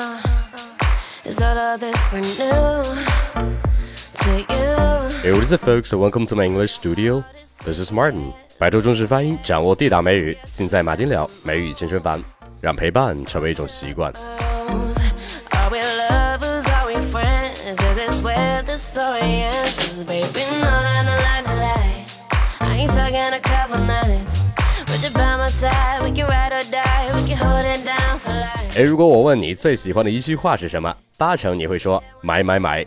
Hey, what is it, folks? Welcome to my English studio. This is Martin. 摆脱中式发音，掌握地道美语，尽在马丁聊美语健身房，让陪伴成为一种习惯。诶，如果我问你最喜欢的一句话是什么，八成你会说买买买。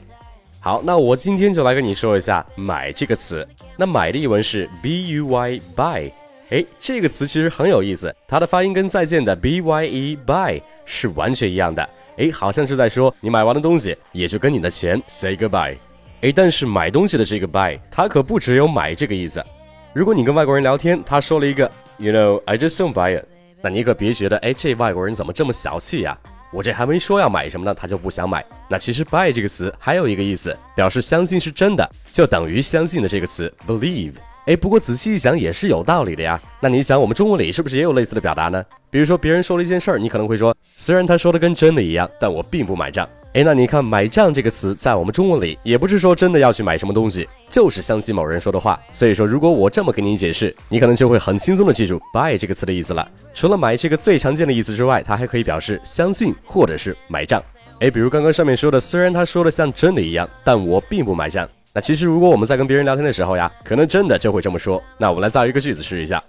好，那我今天就来跟你说一下“买”这个词。那“买”的译文是 b u y buy。诶，这个词其实很有意思，它的发音跟再见的 b y e buy 是完全一样的。诶，好像是在说你买完的东西也就跟你的钱 say goodbye。诶，但是买东西的这个 buy，它可不只有买这个意思。如果你跟外国人聊天，他说了一个 “You know, I just don't buy it”，那你可别觉得，哎，这外国人怎么这么小气呀、我这还没说要买什么呢，他就不想买。那其实 buy 这个词还有一个意思，表示相信是真的，就等于相信的这个词 believe。哎，不过仔细一想也是有道理的呀。那你想，我们中文里是不是也有类似的表达呢？比如说别人说了一件事儿，你可能会说，虽然他说的跟真的一样，但我并不买账。哎，那你看“买账”这个词，在我们中文里也不是说真的要去买什么东西，就是相信某人说的话。所以说，如果我这么给你解释，你可能就会很轻松的记住 “buy” 这个词的意思了。除了买这个最常见的意思之外，它还可以表示相信或者是买账。哎，比如刚刚上面说的，虽然他说的像真的一样，但我并不买账。那其实如果我们在跟别人聊天的时候呀，可能真的就会这么说。那我们来造一个句子试一下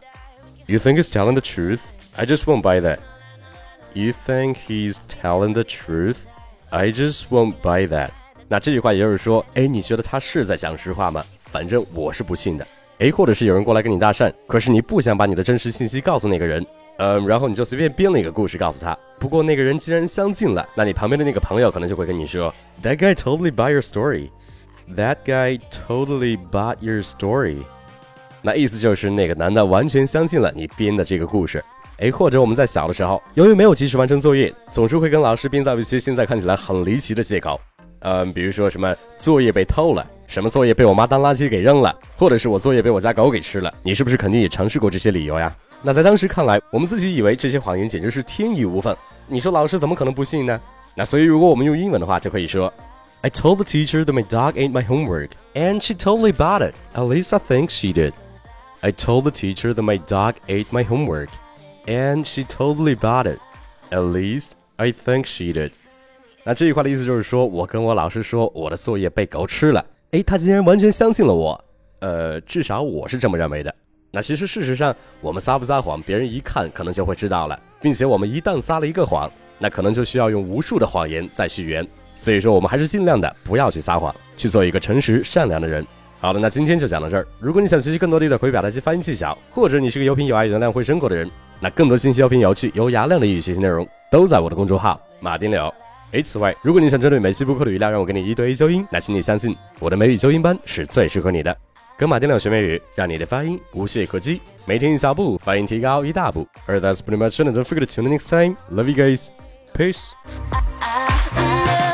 ：You think he's telling the truth? I just won't buy that. You think he's telling the truth? I just won't buy that. 那这句话也就是说，哎，你觉得他是在讲实话吗？反正我是不信的。哎，或者是有人过来跟你搭讪，可是你不想把你的真实信息告诉那个人，嗯，然后你就随便编了一个故事告诉他。不过那个人既然相信了，那你旁边的那个朋友可能就会跟你说，That guy totally buy your story. That guy totally bought your story. 那意思就是那个男的完全相信了你编的这个故事。诶，或者我们在小的时候，由于没有及时完成作业，总是会跟老师编造一些现在看起来很离奇的借口。嗯，比如说什么作业被偷了，什么作业被我妈当垃圾给扔了，或者是我作业被我家狗给吃了。你是不是肯定也尝试过这些理由呀？那在当时看来，我们自己以为这些谎言简直是天衣无缝。你说老师怎么可能不信呢？那所以如果我们用英文的话，就可以说 I told the teacher that my dog ate my homework, and she totally bought it. At least I think she did. I told the teacher that my dog ate my homework, and she totally bought it. At least I think she did. 那这句话的意思就是说，我跟我老师说我的作业被狗吃了，诶，他竟然完全相信了我。呃，至少我是这么认为的。那其实事实上，我们撒不撒谎，别人一看可能就会知道了，并且我们一旦撒了一个谎，那可能就需要用无数的谎言再续缘。所以说，我们还是尽量的不要去撒谎，去做一个诚实善良的人。好了，那今天就讲到这儿。如果你想学习更多地道口语表达及发音技巧，或者你是个有品有爱、有能量、会生活的人，那更多信息、有品有趣、有雅量的英语学习内容都在我的公众号马丁柳。诶，此外，如果你想针对美西补课的语料让我给你一对一纠音，那请你相信我的美语纠音班是最适合你的。跟马丁柳学美语，让你的发音无懈可击，每天一小步，发音提高一大步。而 that's pretty much it. Don't forget to tune in next time. Love you guys. Peace. I, I